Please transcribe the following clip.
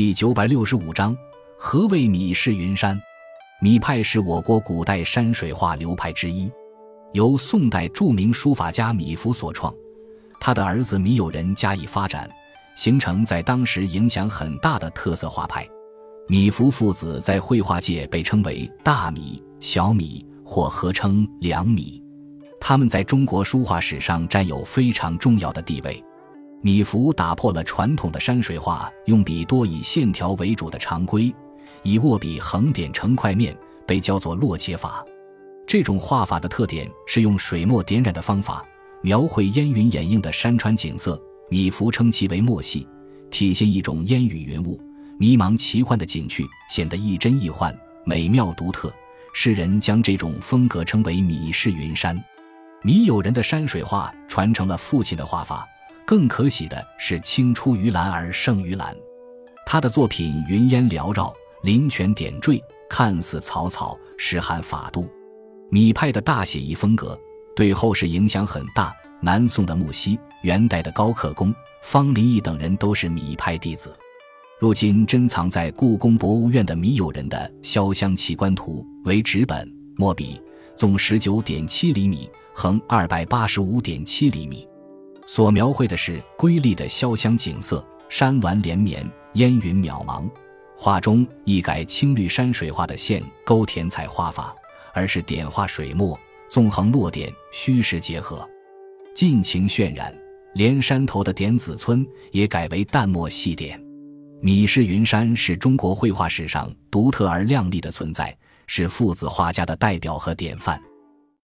第九百六十五章：何谓米氏云山？米派是我国古代山水画流派之一，由宋代著名书法家米芾所创，他的儿子米友仁加以发展，形成在当时影响很大的特色画派。米芾父子在绘画界被称为大米、小米，或合称两米。他们在中国书画史上占有非常重要的地位。米芾打破了传统的山水画用笔多以线条为主的常规，以握笔横点成块面，被叫做落切法。这种画法的特点是用水墨点染的方法描绘烟云掩映的山川景色。米芾称其为墨戏，体现一种烟雨云雾、迷茫奇幻的景趣，显得亦真亦幻，美妙独特。世人将这种风格称为米氏云山。米友仁的山水画传承了父亲的画法。更可喜的是，青出于蓝而胜于蓝。他的作品云烟缭绕，林泉点缀，看似草草，实含法度。米派的大写意风格对后世影响很大。南宋的木樨、元代的高克恭、方林逸等人都是米派弟子。如今珍藏在故宫博物院的米友人的《潇湘奇观图》为纸本墨笔，纵十九点七厘米，横二百八十五点七厘米。所描绘的是瑰丽的潇湘景色，山峦连绵，烟云渺茫。画中一改青绿山水画的线勾填彩画法，而是点画水墨，纵横落点，虚实结合，尽情渲染。连山头的点子村也改为淡墨细点。米氏云山是中国绘画史上独特而亮丽的存在，是父子画家的代表和典范。